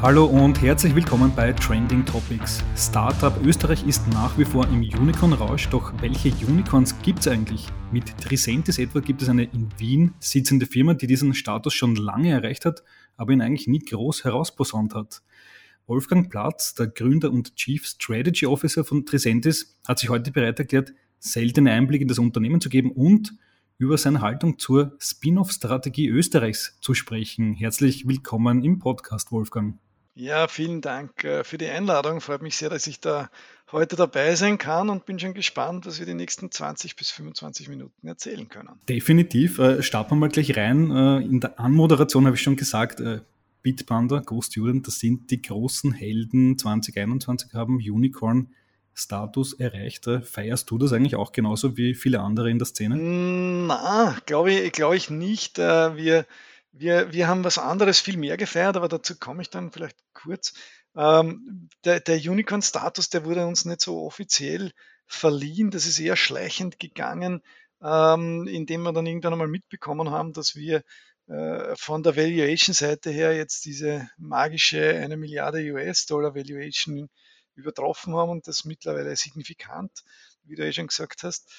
Hallo und herzlich willkommen bei Trending Topics. Startup Österreich ist nach wie vor im Unicorn-Rausch, doch welche Unicorns gibt es eigentlich? Mit Tricentis etwa gibt es eine in Wien sitzende Firma, die diesen Status schon lange erreicht hat, aber ihn eigentlich nie groß herausposaunt hat. Wolfgang Platz, der Gründer und Chief Strategy Officer von Tricentis, hat sich heute bereit erklärt, seltene Einblicke in das Unternehmen zu geben und über seine Haltung zur Spin-off-Strategie Österreichs zu sprechen. Herzlich willkommen im Podcast, Wolfgang. Ja, vielen Dank äh, für die Einladung. Freut mich sehr, dass ich da heute dabei sein kann und bin schon gespannt, was wir die nächsten 20 bis 25 Minuten erzählen können. Definitiv. Äh, starten wir mal gleich rein. Äh, in der Anmoderation habe ich schon gesagt, Bitpanda, Ghost Student, das sind die großen Helden 2021 haben Unicorn Status erreicht. Feierst du das eigentlich auch genauso wie viele andere in der Szene? Na, glaube ich, glaube ich nicht. Wir wir, wir haben was anderes viel mehr gefeiert, aber dazu komme ich dann vielleicht kurz. Ähm, der, der Unicorn-Status, der wurde uns nicht so offiziell verliehen. Das ist eher schleichend gegangen, ähm, indem wir dann irgendwann einmal mitbekommen haben, dass wir äh, von der Valuation-Seite her jetzt diese magische eine Milliarde US-Dollar Valuation übertroffen haben und das mittlerweile signifikant, wie du ja schon gesagt hast.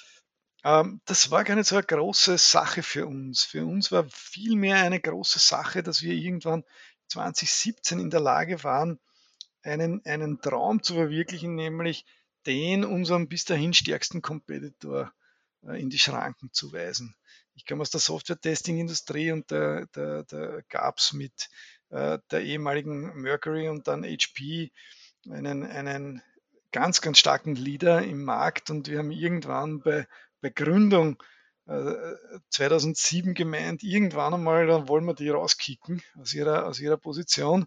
Ähm, das war gar nicht so eine große Sache für uns. Für uns war vielmehr eine große Sache, dass wir irgendwann 2017 in der Lage waren, einen, einen Traum zu verwirklichen, nämlich den unserem bis dahin stärksten Competitor äh, in die Schranken zu weisen. Ich komme aus der Software-Testing-Industrie und da, da, da gab es mit äh, der ehemaligen Mercury und dann HP einen, einen ganz, ganz starken Leader im Markt und wir haben irgendwann bei bei Gründung äh, 2007 gemeint, irgendwann einmal, dann wollen wir die rauskicken aus ihrer, aus ihrer Position.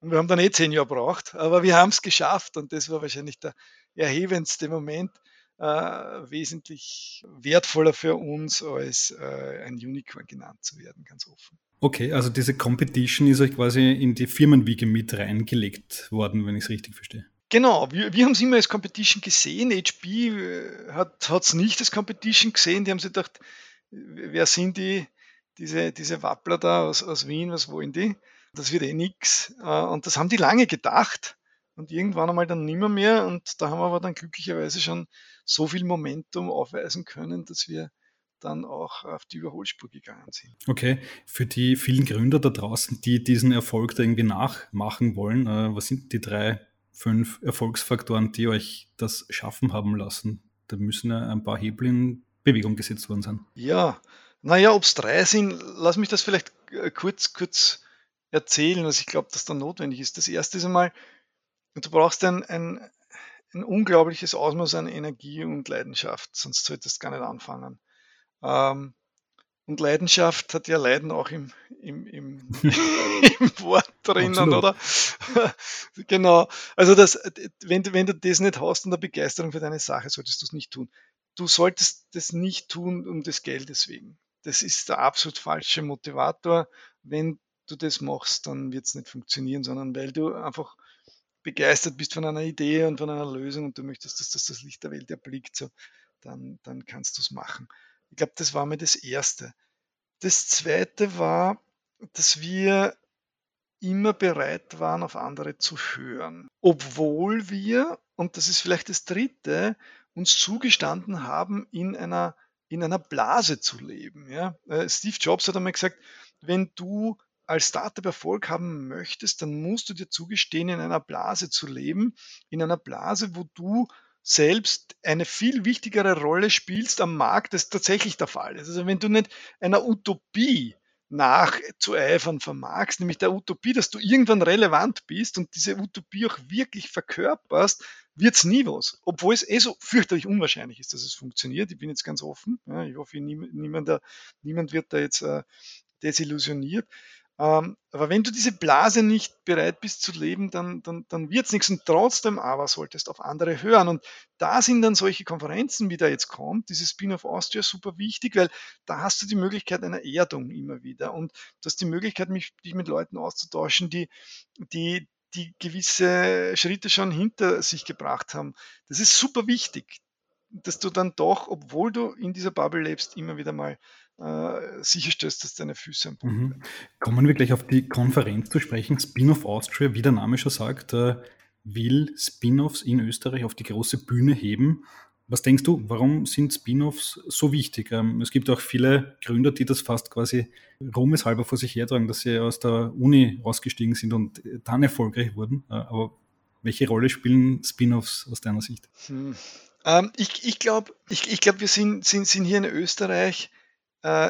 Und wir haben dann eh zehn Jahre braucht, aber wir haben es geschafft und das war wahrscheinlich der erhebendste Moment, äh, wesentlich wertvoller für uns, als äh, ein Unicorn genannt zu werden, ganz offen. Okay, also diese Competition ist euch quasi in die Firmenwiege mit reingelegt worden, wenn ich es richtig verstehe. Genau, wir, wir haben es immer als Competition gesehen. HP äh, hat es nicht als Competition gesehen. Die haben sich gedacht, wer sind die, diese, diese Wappler da aus, aus Wien, was wollen die? Das wird eh nix. Äh, und das haben die lange gedacht und irgendwann einmal dann nimmer mehr. Und da haben wir aber dann glücklicherweise schon so viel Momentum aufweisen können, dass wir dann auch auf die Überholspur gegangen sind. Okay, für die vielen Gründer da draußen, die diesen Erfolg da irgendwie nachmachen wollen, äh, was sind die drei fünf Erfolgsfaktoren, die euch das schaffen haben lassen? Da müssen ja ein paar Hebel in Bewegung gesetzt worden sein. Ja, naja, ob es drei sind, lass mich das vielleicht äh, kurz, kurz erzählen, was ich glaube, dass da notwendig ist. Das erste ist einmal, du brauchst ein, ein, ein unglaubliches Ausmaß an Energie und Leidenschaft, sonst solltest du gar nicht anfangen. Ähm, und Leidenschaft hat ja Leiden auch im, im, im, im Wort drinnen, oder? genau. Also das, wenn, du, wenn du das nicht hast und eine Begeisterung für deine Sache, solltest du es nicht tun. Du solltest das nicht tun um des Geldes wegen. Das ist der absolut falsche Motivator. Wenn du das machst, dann wird es nicht funktionieren, sondern weil du einfach begeistert bist von einer Idee und von einer Lösung und du möchtest, dass das das Licht der Welt erblickt, so, dann, dann kannst du es machen. Ich glaube, das war mir das Erste. Das Zweite war, dass wir immer bereit waren, auf andere zu hören. Obwohl wir, und das ist vielleicht das Dritte, uns zugestanden haben, in einer, in einer Blase zu leben. Ja? Äh, Steve Jobs hat einmal gesagt, wenn du als Startup Erfolg haben möchtest, dann musst du dir zugestehen, in einer Blase zu leben, in einer Blase, wo du selbst eine viel wichtigere Rolle spielst am Markt, das tatsächlich der Fall ist. Also wenn du nicht einer Utopie nachzueifern vermagst, nämlich der Utopie, dass du irgendwann relevant bist und diese Utopie auch wirklich verkörperst, wird es nie was. Obwohl es eh so fürchterlich unwahrscheinlich ist, dass es funktioniert. Ich bin jetzt ganz offen. Ja, ich hoffe, niemand, niemand wird da jetzt äh, desillusioniert. Ähm, aber wenn du diese Blase nicht bereit bist zu leben, dann, dann, dann wird es nichts. Und trotzdem aber solltest auf andere hören. Und da sind dann solche Konferenzen, wie da jetzt kommt, dieses Spin-off Austria super wichtig, weil da hast du die Möglichkeit einer Erdung immer wieder. Und du hast die Möglichkeit, mich, dich mit Leuten auszutauschen, die, die, die gewisse Schritte schon hinter sich gebracht haben. Das ist super wichtig, dass du dann doch, obwohl du in dieser Bubble lebst, immer wieder mal äh, sicherstellst, dass deine Füße am Boden mhm. Kommen wir gleich auf die Konferenz zu sprechen. Spin-off Austria, wie der Name schon sagt, äh, will Spin-offs in Österreich auf die große Bühne heben. Was denkst du, warum sind Spin-offs so wichtig? Ähm, es gibt auch viele Gründer, die das fast quasi ruhmeshalber vor sich hertragen, dass sie aus der Uni ausgestiegen sind und dann erfolgreich wurden. Äh, aber welche Rolle spielen Spin-offs aus deiner Sicht? Hm. Ähm, ich ich glaube, ich, ich glaub, wir sind, sind, sind hier in Österreich äh,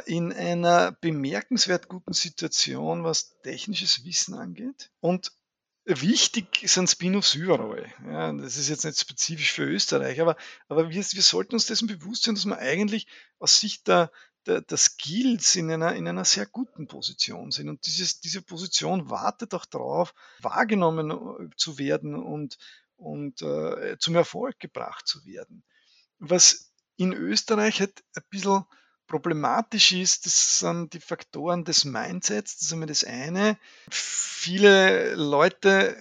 in einer bemerkenswert guten Situation, was technisches Wissen angeht. Und Wichtig sind Spin-offs überall. Ja, das ist jetzt nicht spezifisch für Österreich, aber, aber wir, wir sollten uns dessen bewusst sein, dass wir eigentlich aus Sicht der, der, der Skills in einer, in einer sehr guten Position sind. Und dieses, diese Position wartet auch darauf, wahrgenommen äh, zu werden und, und äh, zum Erfolg gebracht zu werden. Was in Österreich halt ein bisschen problematisch ist, das sind die Faktoren des Mindsets, das ist einmal das eine. Viele Leute,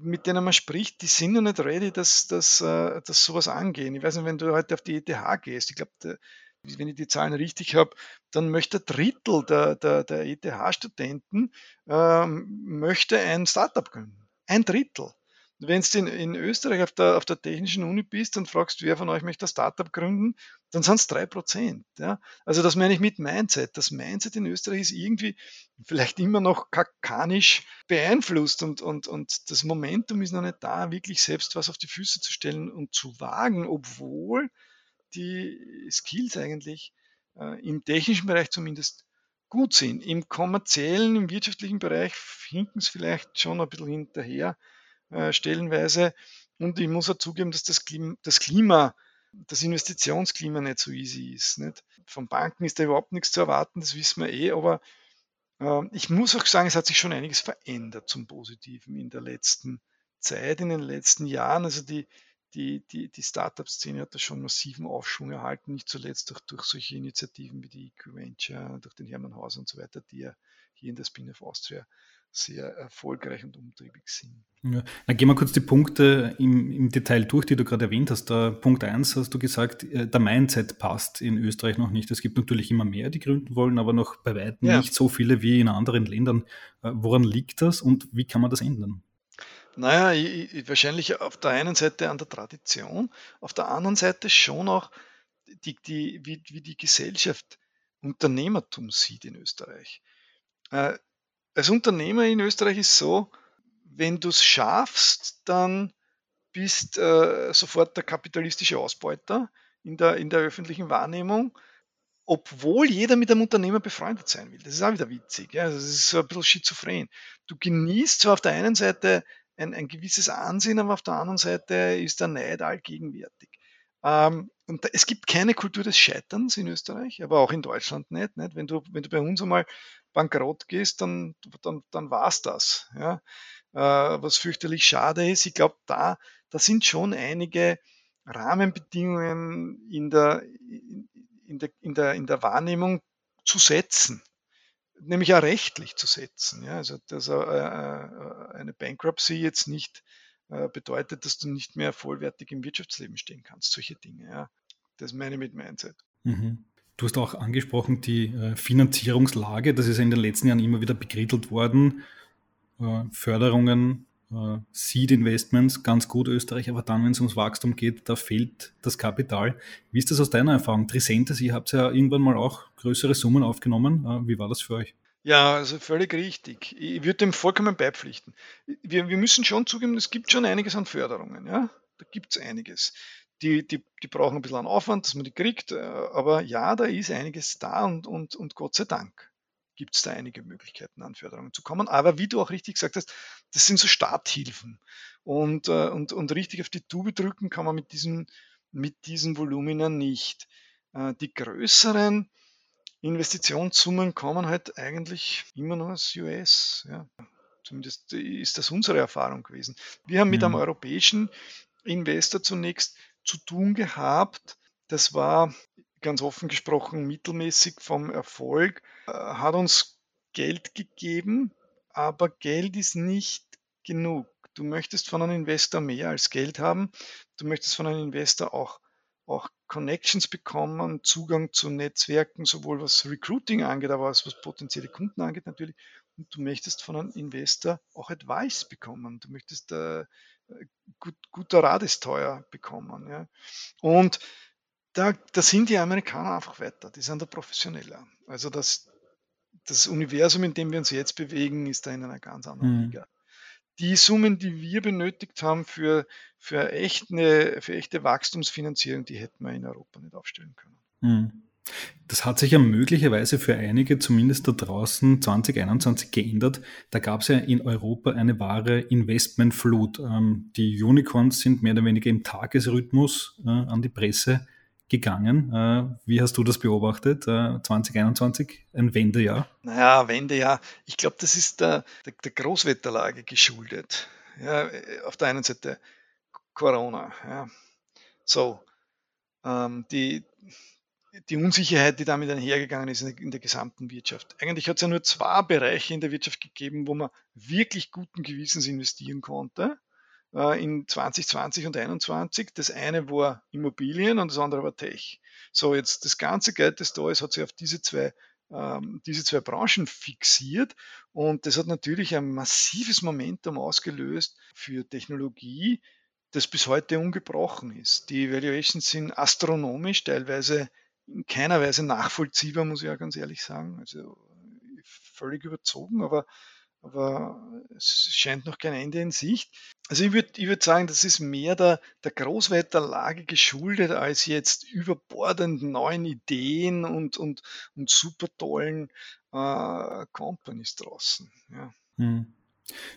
mit denen man spricht, die sind noch nicht ready, dass, dass, äh, dass sowas angehen. Ich weiß nicht, wenn du heute auf die ETH gehst, ich glaube, wenn ich die Zahlen richtig habe, dann möchte ein Drittel der, der, der ETH-Studenten ähm, möchte ein Startup gründen. Ein Drittel. Wenn du in, in Österreich auf der, auf der technischen Uni bist und fragst, wer von euch möchte ein Startup gründen, dann sind es drei Prozent. Ja? Also das meine ich mit Mindset. Das Mindset in Österreich ist irgendwie vielleicht immer noch kakanisch beeinflusst und, und, und das Momentum ist noch nicht da, wirklich selbst was auf die Füße zu stellen und zu wagen, obwohl die Skills eigentlich äh, im technischen Bereich zumindest gut sind. Im kommerziellen, im wirtschaftlichen Bereich hinken es vielleicht schon ein bisschen hinterher äh, stellenweise. Und ich muss auch zugeben, dass das Klima, das Klima, das Investitionsklima nicht so easy ist. Nicht? Von Banken ist da überhaupt nichts zu erwarten, das wissen wir eh, aber äh, ich muss auch sagen, es hat sich schon einiges verändert zum Positiven in der letzten Zeit, in den letzten Jahren. Also die, die, die, die Startup-Szene hat da schon massiven Aufschwung erhalten, nicht zuletzt durch, durch solche Initiativen wie die EQ durch den Hermann Hauser und so weiter, die ja hier in der Spin-off Austria sehr erfolgreich und umtriebig sind. Ja. Dann gehen wir kurz die Punkte im, im, Detail durch, die du gerade erwähnt hast. Der Punkt 1 hast du gesagt, äh, der Mindset passt in Österreich noch nicht. Es gibt natürlich immer mehr, die gründen wollen, aber noch bei weitem ja. nicht so viele wie in anderen Ländern. Äh, woran liegt das und wie kann man das ändern? Naja, ich, ich, wahrscheinlich auf der einen Seite an der Tradition, auf der anderen Seite schon auch, die, die, wie, wie die Gesellschaft Unternehmertum sieht in Österreich. Äh, als Unternehmer in Österreich ist so, wenn du es schaffst, dann bist äh, sofort der kapitalistische Ausbeuter in der, in der öffentlichen Wahrnehmung, obwohl jeder mit einem Unternehmer befreundet sein will. Das ist auch wieder witzig. Ja? Also das ist so ein bisschen schizophren. Du genießt zwar auf der einen Seite ein, ein gewisses Ansehen, aber auf der anderen Seite ist der Neid allgegenwärtig. Ähm, und es gibt keine Kultur des Scheiterns in Österreich, aber auch in Deutschland nicht. nicht? Wenn, du, wenn du bei uns einmal bankrott gehst, dann, dann, dann war es das. Ja? Äh, was fürchterlich schade ist. Ich glaube, da, da sind schon einige Rahmenbedingungen in der, in, der, in, der, in der Wahrnehmung zu setzen, nämlich auch rechtlich zu setzen. Ja? Also, dass äh, äh, eine Bankruptcy jetzt nicht äh, bedeutet, dass du nicht mehr vollwertig im Wirtschaftsleben stehen kannst. Solche Dinge. Ja. Das meine ich mit Mindset. Mhm. Du hast auch angesprochen, die Finanzierungslage. Das ist in den letzten Jahren immer wieder begrittelt worden. Förderungen, Seed Investments, ganz gut Österreich, aber dann, wenn es ums Wachstum geht, da fehlt das Kapital. Wie ist das aus deiner Erfahrung? Trisentes, ihr habt ja irgendwann mal auch größere Summen aufgenommen. Wie war das für euch? Ja, also völlig richtig. Ich würde dem vollkommen beipflichten. Wir, wir müssen schon zugeben, es gibt schon einiges an Förderungen. Ja? Da gibt es einiges. Die, die, die brauchen ein bisschen an Aufwand, dass man die kriegt. Äh, aber ja, da ist einiges da und, und, und Gott sei Dank gibt es da einige Möglichkeiten, an Förderungen zu kommen. Aber wie du auch richtig gesagt hast, das sind so Starthilfen. Und, äh, und, und richtig auf die Tube drücken kann man mit diesen, mit diesen Volumina nicht. Äh, die größeren Investitionssummen kommen halt eigentlich immer noch aus US. Ja. Zumindest ist das unsere Erfahrung gewesen. Wir haben mit einem mhm. europäischen Investor zunächst zu tun gehabt. Das war ganz offen gesprochen mittelmäßig vom Erfolg, äh, hat uns Geld gegeben, aber Geld ist nicht genug. Du möchtest von einem Investor mehr als Geld haben. Du möchtest von einem Investor auch, auch Connections bekommen, Zugang zu Netzwerken, sowohl was Recruiting angeht, aber auch was potenzielle Kunden angeht natürlich. Und du möchtest von einem Investor auch Advice bekommen. Du möchtest äh, gut, guter Rat ist teuer bekommen. Ja. Und da, da sind die Amerikaner einfach weiter, die sind da professioneller. Also das, das Universum, in dem wir uns jetzt bewegen, ist da in einer ganz anderen mhm. Liga. Die Summen, die wir benötigt haben für, für, echt eine, für echte Wachstumsfinanzierung, die hätten wir in Europa nicht aufstellen können. Mhm. Das hat sich ja möglicherweise für einige, zumindest da draußen 2021 geändert. Da gab es ja in Europa eine wahre Investmentflut. Ähm, die Unicorns sind mehr oder weniger im Tagesrhythmus äh, an die Presse gegangen. Äh, wie hast du das beobachtet? 2021, äh, ein Wendejahr? Naja, Wendejahr. Ich glaube, das ist der, der, der, Großwetterlage geschuldet. Ja, auf der einen Seite Corona. Ja. So, ähm, die, die Unsicherheit, die damit einhergegangen ist in der, in der gesamten Wirtschaft. Eigentlich hat es ja nur zwei Bereiche in der Wirtschaft gegeben, wo man wirklich guten Gewissens investieren konnte äh, in 2020 und 2021. Das eine war Immobilien und das andere war Tech. So, jetzt das ganze Geld, das da ist, hat sich auf diese zwei, ähm, diese zwei Branchen fixiert und das hat natürlich ein massives Momentum ausgelöst für Technologie, das bis heute ungebrochen ist. Die Valuations sind astronomisch, teilweise in keiner Weise nachvollziehbar, muss ich ja ganz ehrlich sagen. Also völlig überzogen, aber aber es scheint noch kein Ende in Sicht. Also ich würde ich würd sagen, das ist mehr der, der Großwetterlage geschuldet als jetzt überbordenden neuen Ideen und, und, und super tollen äh, Companies draußen. Ja. Hm.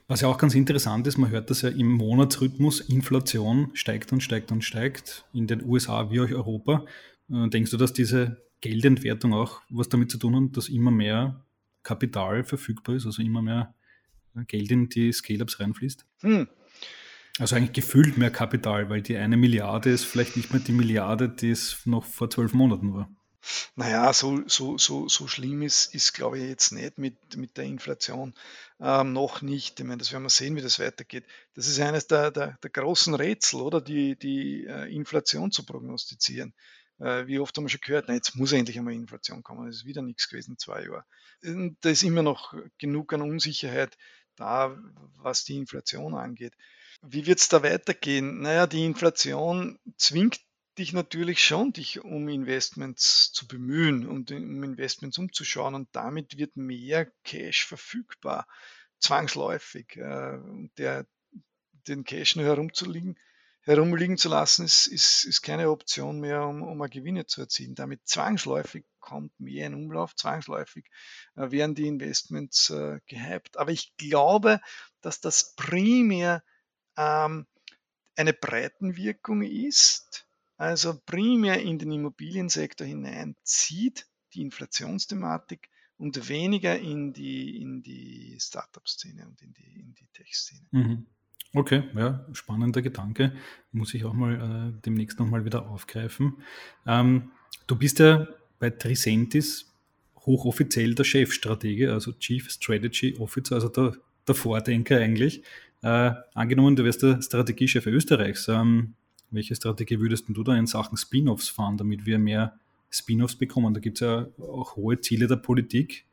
Was ja auch ganz interessant ist, man hört das ja im Monatsrhythmus, Inflation steigt und steigt und steigt in den USA wie auch Europa. Äh, denkst du, dass diese Geldentwertung auch was damit zu tun hat, dass immer mehr Kapital verfügbar ist, also immer mehr Geld in die Scale-Ups reinfließt? Hm. Also eigentlich gefühlt mehr Kapital, weil die eine Milliarde ist vielleicht nicht mehr die Milliarde, die es noch vor zwölf Monaten war. Naja, so, so, so, so schlimm ist, ist, glaube ich, jetzt nicht mit, mit der Inflation. Ähm, noch nicht. Ich meine, das werden wir sehen, wie das weitergeht. Das ist eines der, der, der großen Rätsel, oder? Die, die äh, Inflation zu prognostizieren. Äh, wie oft haben wir schon gehört, na, jetzt muss endlich einmal Inflation kommen. Das ist wieder nichts gewesen, zwei Jahre. Da ist immer noch genug an Unsicherheit da, was die Inflation angeht. Wie wird es da weitergehen? Naja, die Inflation zwingt dich natürlich schon, dich um Investments zu bemühen und um Investments umzuschauen und damit wird mehr Cash verfügbar, zwangsläufig. Äh, der, den Cash nur herumzuliegen, herumliegen zu lassen, ist, ist, ist keine Option mehr, um, um Gewinne zu erzielen. Damit zwangsläufig kommt mehr in Umlauf, zwangsläufig äh, werden die Investments äh, gehypt. Aber ich glaube, dass das primär ähm, eine Breitenwirkung ist, also primär in den Immobiliensektor hineinzieht, die Inflationsthematik und weniger in die, in die Startup-Szene und in die, in die Tech-Szene. Mhm. Okay, ja, spannender Gedanke. Muss ich auch mal äh, demnächst nochmal wieder aufgreifen. Ähm, du bist ja bei Tricentis hochoffiziell der Chefstratege, also Chief Strategy Officer, also der, der Vordenker eigentlich. Äh, angenommen, du wärst der Strategiechef Österreichs. Ähm, welche Strategie würdest du da in Sachen Spin-offs fahren, damit wir mehr Spin-offs bekommen? Da gibt es ja auch hohe Ziele der Politik.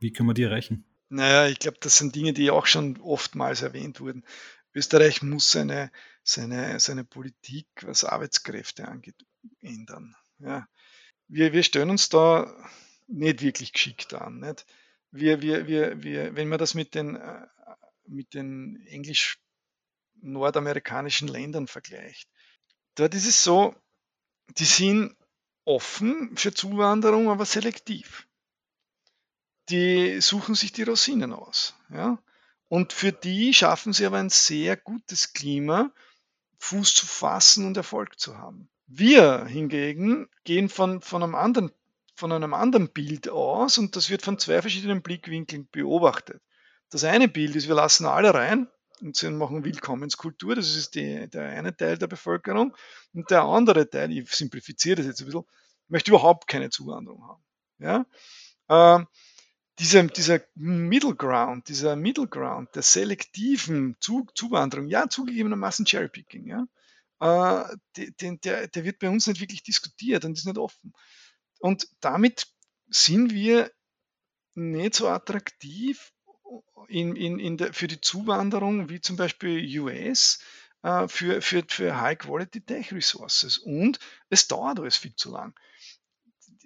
Wie können wir die erreichen? Naja, ich glaube, das sind Dinge, die auch schon oftmals erwähnt wurden. Österreich muss seine, seine, seine Politik, was Arbeitskräfte angeht, ändern. Ja. Wir, wir stellen uns da nicht wirklich geschickt an. Nicht? Wir, wir, wir, wir, wenn man das mit den, äh, mit den englisch-nordamerikanischen Ländern vergleicht, dort ist es so, die sind offen für Zuwanderung, aber selektiv die suchen sich die Rosinen aus. Ja? Und für die schaffen sie aber ein sehr gutes Klima, Fuß zu fassen und Erfolg zu haben. Wir hingegen gehen von, von, einem anderen, von einem anderen Bild aus und das wird von zwei verschiedenen Blickwinkeln beobachtet. Das eine Bild ist, wir lassen alle rein und machen Willkommenskultur, das ist die, der eine Teil der Bevölkerung. Und der andere Teil, ich simplifiziere das jetzt ein bisschen, möchte überhaupt keine Zuwanderung haben. Ja? Ähm, dieser, dieser Middle Ground, dieser Middle Ground der selektiven Zu Zuwanderung, ja, zugegebenermaßen Cherrypicking, ja, äh, den, der, der wird bei uns nicht wirklich diskutiert und ist nicht offen. Und damit sind wir nicht so attraktiv in, in, in der, für die Zuwanderung wie zum Beispiel US äh, für, für, für High-Quality-Tech-Resources. Und es dauert alles viel zu lang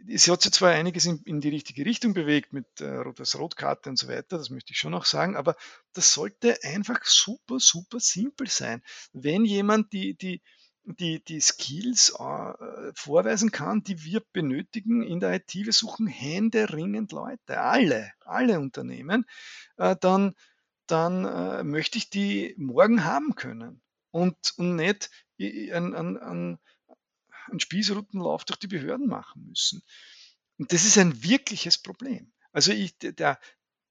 es hat sich zwar einiges in, in, die richtige Richtung bewegt mit äh, Rotkarte und so weiter, das möchte ich schon noch sagen, aber das sollte einfach super, super simpel sein. Wenn jemand die, die, die, die Skills äh, vorweisen kann, die wir benötigen in der IT, wir suchen händeringend Leute, alle, alle Unternehmen, äh, dann, dann äh, möchte ich die morgen haben können und, und nicht an, an einen Spießrutenlauf durch die Behörden machen müssen. Und das ist ein wirkliches Problem. Also ich, der,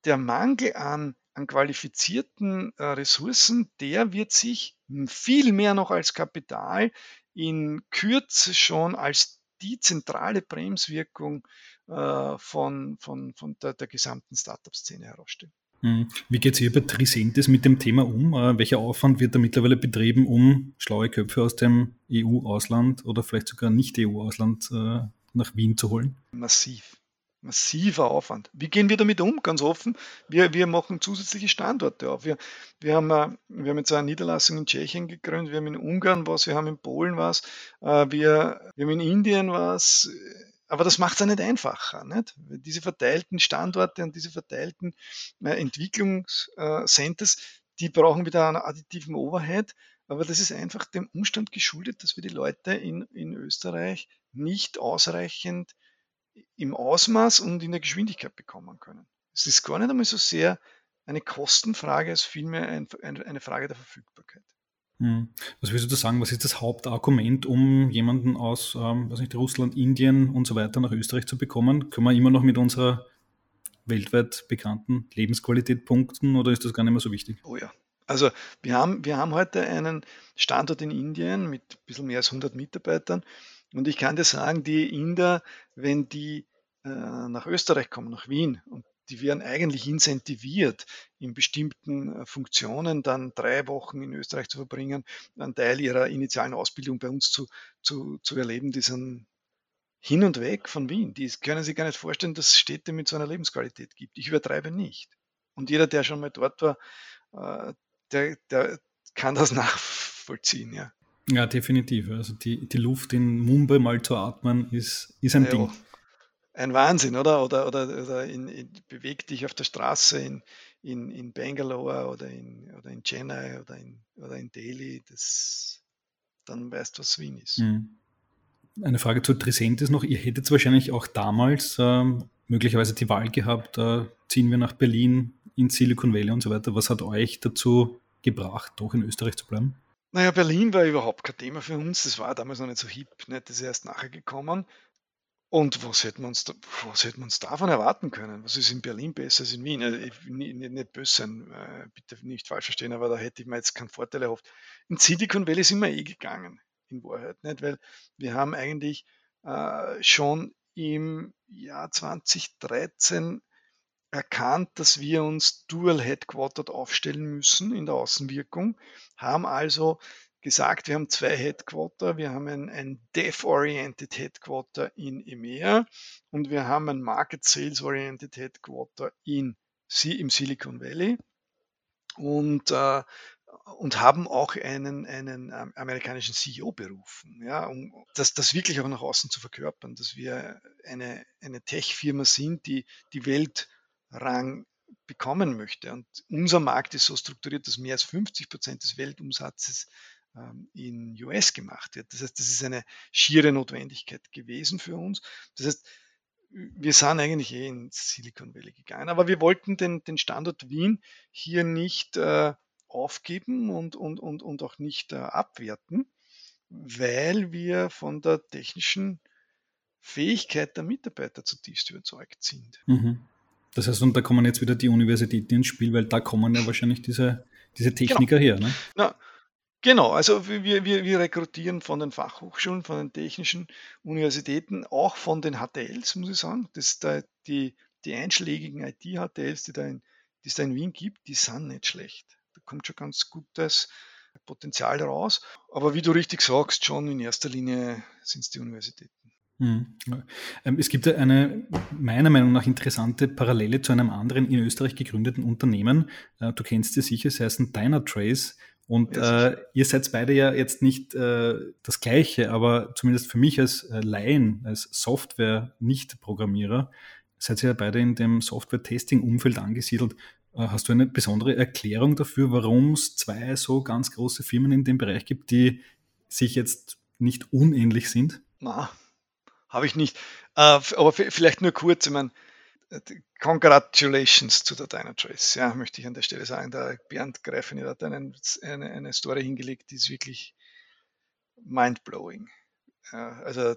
der Mangel an, an qualifizierten äh, Ressourcen, der wird sich viel mehr noch als Kapital in Kürze schon als die zentrale Bremswirkung äh, von, von, von der, der gesamten Startup-Szene herausstellen. Hm. Wie geht es hier bei Trisentis mit dem Thema um? Äh, welcher Aufwand wird da mittlerweile betrieben, um schlaue Köpfe aus dem EU-Ausland oder vielleicht sogar nicht-EU-Ausland äh, nach Wien zu holen? Massiv. Massiver Aufwand. Wie gehen wir damit um? Ganz offen. Wir, wir machen zusätzliche Standorte auf. Wir, wir, haben, äh, wir haben jetzt eine Niederlassung in Tschechien gegründet, wir haben in Ungarn was, wir haben in Polen was, wir, wir haben in Indien was aber das macht es ja nicht einfacher. Nicht? Diese verteilten Standorte und diese verteilten äh, Entwicklungscenters, die brauchen wieder einen additiven Overhead. Aber das ist einfach dem Umstand geschuldet, dass wir die Leute in, in Österreich nicht ausreichend im Ausmaß und in der Geschwindigkeit bekommen können. Es ist gar nicht einmal so sehr eine Kostenfrage als vielmehr ein, ein, eine Frage der Verfügbarkeit. Hm. Was würdest du sagen, was ist das Hauptargument, um jemanden aus ähm, was nicht, Russland, Indien und so weiter nach Österreich zu bekommen? Können wir immer noch mit unserer weltweit bekannten Lebensqualität punkten oder ist das gar nicht mehr so wichtig? Oh ja. Also wir haben, wir haben heute einen Standort in Indien mit ein bisschen mehr als 100 Mitarbeitern und ich kann dir sagen, die Inder, wenn die äh, nach Österreich kommen, nach Wien und die werden eigentlich incentiviert, in bestimmten äh, Funktionen dann drei Wochen in Österreich zu verbringen, einen Teil ihrer initialen Ausbildung bei uns zu, zu, zu erleben, die sind hin und weg von Wien. Die können sich gar nicht vorstellen, dass es Städte mit so einer Lebensqualität gibt. Ich übertreibe nicht. Und jeder, der schon mal dort war, äh, der, der kann das nachvollziehen, ja. Ja, definitiv. Also die, die Luft in Mumbai mal zu atmen, ist, ist ein ja, Ding ein Wahnsinn, oder? Oder, oder, oder in, in, beweg dich auf der Straße in, in, in Bangalore oder in, oder in Chennai oder in, oder in Delhi, das, dann weißt du, was Wien ist. Mhm. Eine Frage zu Trisentis noch. Ihr hättet wahrscheinlich auch damals ähm, möglicherweise die Wahl gehabt, äh, ziehen wir nach Berlin, in Silicon Valley und so weiter. Was hat euch dazu gebracht, doch in Österreich zu bleiben? Naja, Berlin war überhaupt kein Thema für uns. Das war damals noch nicht so hip. Nicht? Das ist erst nachher gekommen. Und was hätten wir uns, da, was hätten wir uns davon erwarten können? Was ist in Berlin besser als in Wien? Also ich nicht, nicht böse sein, äh, bitte nicht falsch verstehen, aber da hätte ich mir jetzt keinen Vorteil erhofft. In Silicon Valley sind wir eh gegangen, in Wahrheit, nicht? Weil wir haben eigentlich äh, schon im Jahr 2013 erkannt, dass wir uns dual headquartered aufstellen müssen in der Außenwirkung, haben also gesagt, wir haben zwei Headquarter. Wir haben ein, ein Dev-Oriented Headquarter in EMEA und wir haben ein Market Sales-Oriented Headquarter in, im Silicon Valley und, äh, und haben auch einen, einen ähm, amerikanischen CEO berufen, ja, um das, das wirklich auch nach außen zu verkörpern, dass wir eine, eine Tech-Firma sind, die die Weltrang bekommen möchte. Und unser Markt ist so strukturiert, dass mehr als 50 Prozent des Weltumsatzes ähm, in US gemacht wird. Das heißt, das ist eine schiere Notwendigkeit gewesen für uns. Das heißt, wir sind eigentlich eh in Silicon Valley gegangen, aber wir wollten den, den Standort Wien hier nicht äh, aufgeben und, und, und, und auch nicht äh, abwerten, weil wir von der technischen Fähigkeit der Mitarbeiter zutiefst überzeugt sind. Mhm. Das heißt, und da kommen jetzt wieder die Universitäten ins Spiel, weil da kommen ja wahrscheinlich diese, diese genau. Techniker genau. her. Ne? Na, Genau, also wir, wir, wir rekrutieren von den Fachhochschulen, von den technischen Universitäten, auch von den HTLs, muss ich sagen. Das da, die, die einschlägigen IT-HTLs, die, da in, die es da in Wien gibt, die sind nicht schlecht. Da kommt schon ganz gutes Potenzial raus. Aber wie du richtig sagst, schon in erster Linie sind es die Universitäten. Hm, ähm, es gibt eine meiner Meinung nach interessante Parallele zu einem anderen in Österreich gegründeten Unternehmen. Äh, du kennst es sicher, sie heißen Dynatrace. Und ja, äh, ihr seid beide ja jetzt nicht äh, das Gleiche, aber zumindest für mich als äh, Laien, als Software-Nicht-Programmierer, seid ihr ja beide in dem Software-Testing-Umfeld angesiedelt. Äh, hast du eine besondere Erklärung dafür, warum es zwei so ganz große Firmen in dem Bereich gibt, die sich jetzt nicht unähnlich sind? Na, habe ich nicht. Äh, aber vielleicht nur kurz, ich meine, Congratulations zu der Dynatrace, ja, möchte ich an der Stelle sagen. Der Bernd Greifenit hat einen, eine, eine Story hingelegt, die ist wirklich mindblowing. Ja, also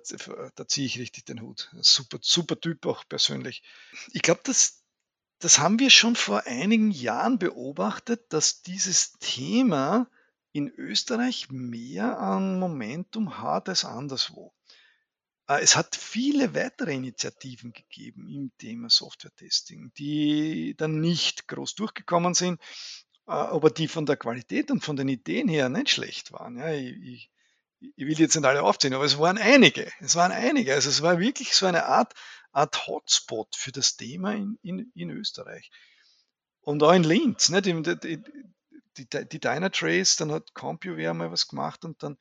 da ziehe ich richtig den Hut. Super, super Typ auch persönlich. Ich glaube, das, das haben wir schon vor einigen Jahren beobachtet, dass dieses Thema in Österreich mehr an Momentum hat als anderswo. Äh, es hat viele weitere Initiativen gegeben im Thema Software-Testing, die dann nicht groß durchgekommen sind, äh, aber die von der Qualität und von den Ideen her nicht schlecht waren. Ja, ich, ich, will jetzt nicht alle aufzählen, aber es waren einige. Es waren einige. Also es war wirklich so eine Art, Art Hotspot für das Thema in, in, in Österreich. Und auch in Linz. Ne? Die, die, die, die Dynatrace, dann hat CompuWare mal was gemacht und dann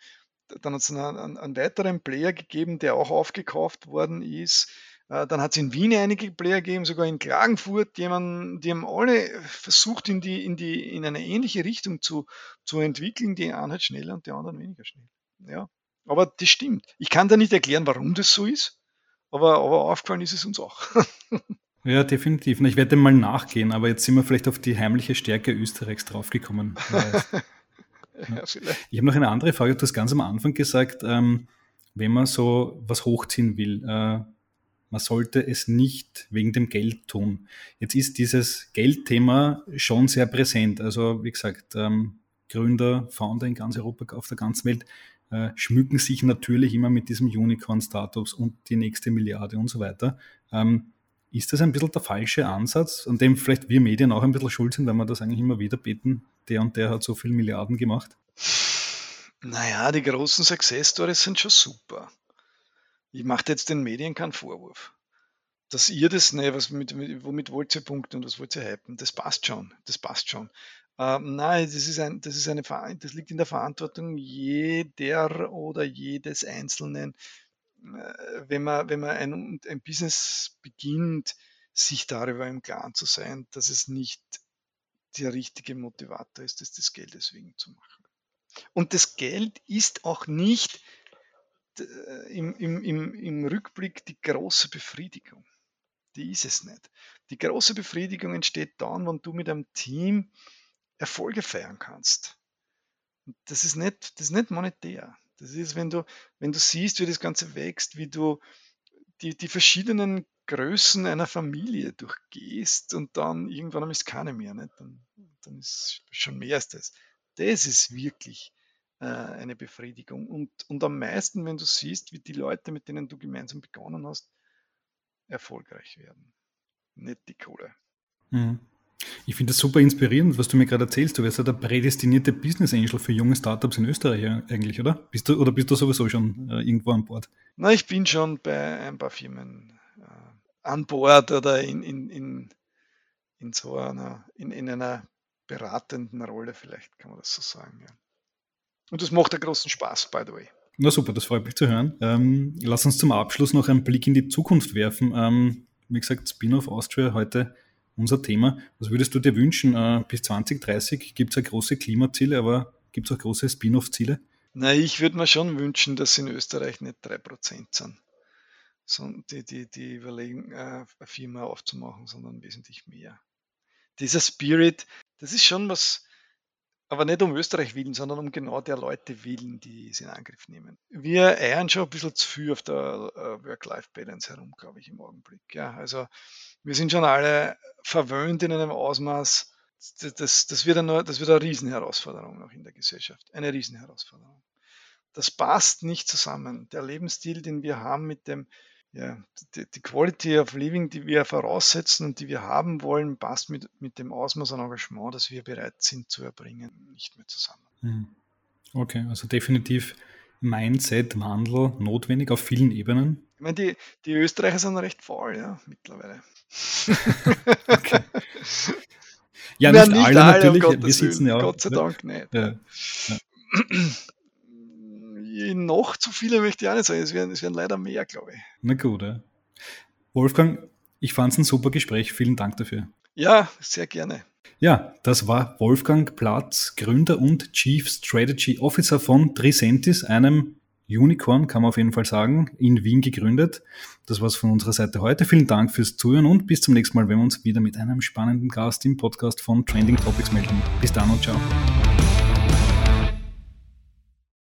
dann hat es einen, einen, weiteren Player gegeben, der auch aufgekauft worden ist. Äh, dann hat es in Wien einige Player gegeben, sogar in Klagenfurt, die haben, die haben alle versucht, in, die, in, die, in eine ähnliche Richtung zu, zu entwickeln. Die einen halt schneller und die anderen weniger schnell. Ja, aber das stimmt. Ich kann da nicht erklären, warum das so ist, aber, aber aufgefallen ist es uns auch. Ja, definitiv. Ich werde dem mal nachgehen, aber jetzt sind wir vielleicht auf die heimliche Stärke Österreichs draufgekommen. Ja, ich habe noch eine andere Frage. Du hast ganz am Anfang gesagt, ähm, wenn man so was hochziehen will, äh, man sollte es nicht wegen dem Geld tun. Jetzt ist dieses Geldthema schon sehr präsent. Also wie gesagt, ähm, Gründer, Founder in ganz Europa, auf der ganzen Welt äh, schmücken sich natürlich immer mit diesem Unicorn-Status und die nächste Milliarde und so weiter. Ähm, ist das ein bisschen der falsche Ansatz, an dem vielleicht wir Medien auch ein bisschen schuld sind, weil wir das eigentlich immer wieder beten, der und der hat so viel Milliarden gemacht? Naja, die großen Success Stories sind schon super. Ich mache jetzt den Medien keinen Vorwurf. Dass ihr das, ne, was mit, womit wollt ihr punkten und was wollt ihr hypen, das passt schon. Das passt schon. Ähm, nein, das ist, ein, das ist eine das liegt in der Verantwortung jeder oder jedes Einzelnen, wenn man, wenn man ein, ein Business beginnt, sich darüber im Klaren zu sein, dass es nicht der richtige Motivator ist, das des Geldes wegen zu machen. Und das Geld ist auch nicht im, im, im, im Rückblick die große Befriedigung. Die ist es nicht. Die große Befriedigung entsteht dann, wenn du mit einem Team Erfolge feiern kannst. Das ist nicht, das ist nicht monetär. Das ist, wenn du, wenn du siehst, wie das Ganze wächst, wie du die, die verschiedenen Größen einer Familie durchgehst und dann irgendwann einmal ist keine mehr. Nicht? Dann, dann ist schon mehr als das. Das ist wirklich äh, eine Befriedigung. Und, und am meisten, wenn du siehst, wie die Leute, mit denen du gemeinsam begonnen hast, erfolgreich werden. Nicht die Kohle. Mhm. Ich finde das super inspirierend, was du mir gerade erzählst. Du wärst ja der prädestinierte Business Angel für junge Startups in Österreich eigentlich, oder? Bist du, oder bist du sowieso schon äh, irgendwo an Bord? Na, ich bin schon bei ein paar Firmen äh, an Bord oder in, in, in, in so einer, in, in einer beratenden Rolle, vielleicht kann man das so sagen. Ja. Und das macht einen großen Spaß, by the way. Na super, das freut mich zu hören. Ähm, lass uns zum Abschluss noch einen Blick in die Zukunft werfen. Ähm, wie gesagt, Spin-off Austria heute unser Thema. Was würdest du dir wünschen? Äh, bis 2030 gibt es ja große Klimaziele, aber gibt es auch große Spin-off-Ziele? Na, ich würde mir schon wünschen, dass in Österreich nicht 3% sind. Sondern die, die, die überlegen, äh, eine Firma aufzumachen, sondern wesentlich mehr. Dieser Spirit, das ist schon was, aber nicht um Österreich willen, sondern um genau der Leute willen, die es in Angriff nehmen. Wir eiern schon ein bisschen zu viel auf der äh, Work-Life-Balance herum, glaube ich, im Augenblick. Ja, also wir sind schon alle verwöhnt in einem Ausmaß, das, das, wird, eine, das wird eine Riesenherausforderung noch in der Gesellschaft. Eine Riesenherausforderung. Das passt nicht zusammen. Der Lebensstil, den wir haben mit dem, ja, die, die, Quality of Living, die wir voraussetzen und die wir haben wollen, passt mit, mit dem Ausmaß an Engagement, das wir bereit sind zu erbringen, nicht mehr zusammen. Hm. Okay, also definitiv Mindset-Wandel notwendig auf vielen Ebenen. Ich meine, die, die Österreicher sind recht faul, ja, mittlerweile. okay. Ja, nicht, nicht alle, alle natürlich. Um wir sitzen ja auch. Gott sei Dank nicht. Ja. Ja. Noch zu viele möchte ich auch nicht sagen. Es werden, es werden leider mehr, glaube ich. Na gut, ja. Wolfgang, ich fand es ein super Gespräch. Vielen Dank dafür. Ja, sehr gerne. Ja, das war Wolfgang Platz, Gründer und Chief Strategy Officer von Tricentis, einem Unicorn, kann man auf jeden Fall sagen, in Wien gegründet. Das war's von unserer Seite heute. Vielen Dank fürs Zuhören und bis zum nächsten Mal, wenn wir uns wieder mit einem spannenden Gast im Podcast von Trending Topics melden. Bis dann und ciao.